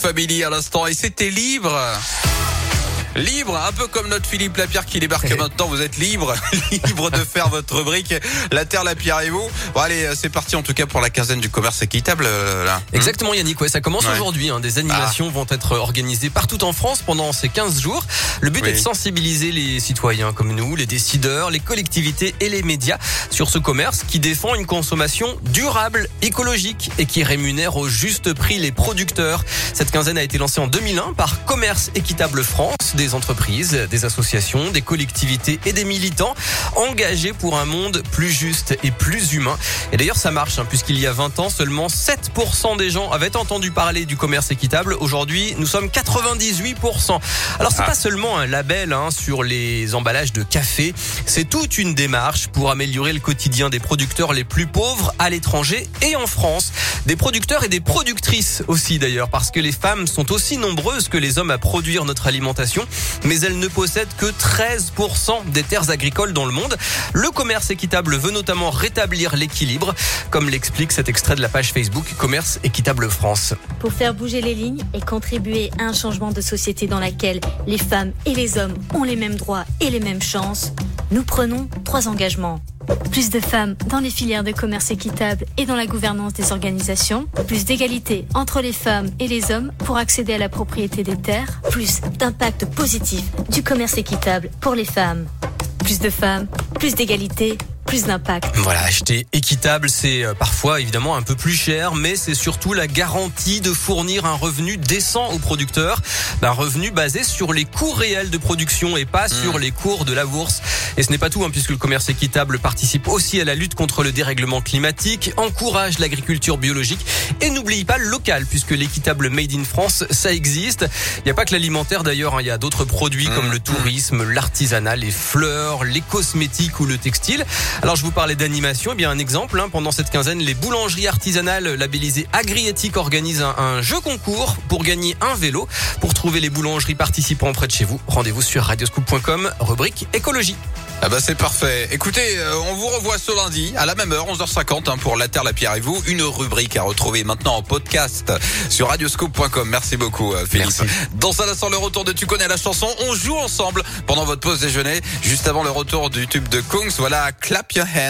Family à l'instant et c'était libre. Libre, un peu comme notre Philippe Lapierre qui débarque maintenant. Vous êtes libre, libre de faire votre rubrique. La Terre, la Pierre et vous. Bon, allez, c'est parti en tout cas pour la quinzaine du commerce équitable. euh, là. Exactement Yannick, ouais, ça commence Ouais. aujourd'hui. hein. Des animations vont être organisées partout en France pendant ces 15 jours. Le but Oui. est de sensibiliser les citoyens comme nous, les décideurs, les collectivités et les médias sur ce commerce qui défend une consommation durable, écologique et qui rémunère au juste prix les producteurs. Cette quinzaine a été lancée en 2001 par Commerce Équitable France, des entreprises, des associations, des collectivités et des militants engagés pour un monde plus juste et plus humain. Et d'ailleurs, ça marche, hein, puisqu'il y a 20 ans, seulement 7% des gens avaient entendu parler du commerce équitable. Aujourd'hui, nous sommes 98%. Alors, c'est Ah. pas seulement un label hein, sur les emballages de café, c'est toute une démarche pour améliorer le quotidien des producteurs les plus pauvres à l'étranger et en France. Des producteurs et des productrices aussi d'ailleurs, parce que les femmes sont aussi nombreuses que les hommes à produire notre alimentation, mais elles ne possèdent que 13% des terres agricoles dans le monde. Le commerce équitable veut notamment rétablir l'équilibre, comme l'explique cet extrait de la page Facebook Commerce Équitable France. pour faire bouger les lignes et contribuer à un changement de société dans laquelle les femmes et les hommes ont les mêmes droits et les mêmes chances, nous prenons trois engagements. Plus de femmes dans les filières de commerce équitable et dans la gouvernance des organisations, plus d'égalité entre les femmes et les hommes pour accéder à la propriété des terres, plus d'impact positif du commerce équitable pour les femmes. Plus de femmes, plus d'égalité, plus d'impact. Voilà, acheter équitable, c'est euh, parfois évidemment un peu plus cher, mais c'est surtout la garantie de fournir un revenu décent aux producteurs, un revenu basé sur les coûts réels de production et pas sur les cours de la bourse. Et ce n'est pas tout, hein, puisque le commerce équitable participe aussi à la lutte contre le dérèglement climatique, encourage l'agriculture biologique et n'oublie pas le local, puisque l'équitable Made in France, ça existe. Il n'y a pas que l'alimentaire d'ailleurs, hein, il y a d'autres produits comme le tourisme, l'artisanat, les fleurs, les cosmétiques ou le textile. Alors je vous parlais d'animation, eh bien un exemple, hein, pendant cette quinzaine, les boulangeries artisanales labellisées Agriéthique organisent un, un jeu concours pour gagner un vélo. Pour trouver les boulangeries participants près de chez vous, rendez-vous sur radioscoop.com, rubrique écologie. Ah bah c'est parfait. Écoutez, euh, on vous revoit ce lundi à la même heure, 11h50 hein, pour La Terre, la Pierre et vous. Une rubrique à retrouver maintenant en podcast sur radioscope.com. Merci beaucoup euh, Philippe. Merci. Dans un instant, le retour de Tu connais la chanson. On joue ensemble pendant votre pause déjeuner, juste avant le retour du tube de Kungs. Voilà, Clap your head.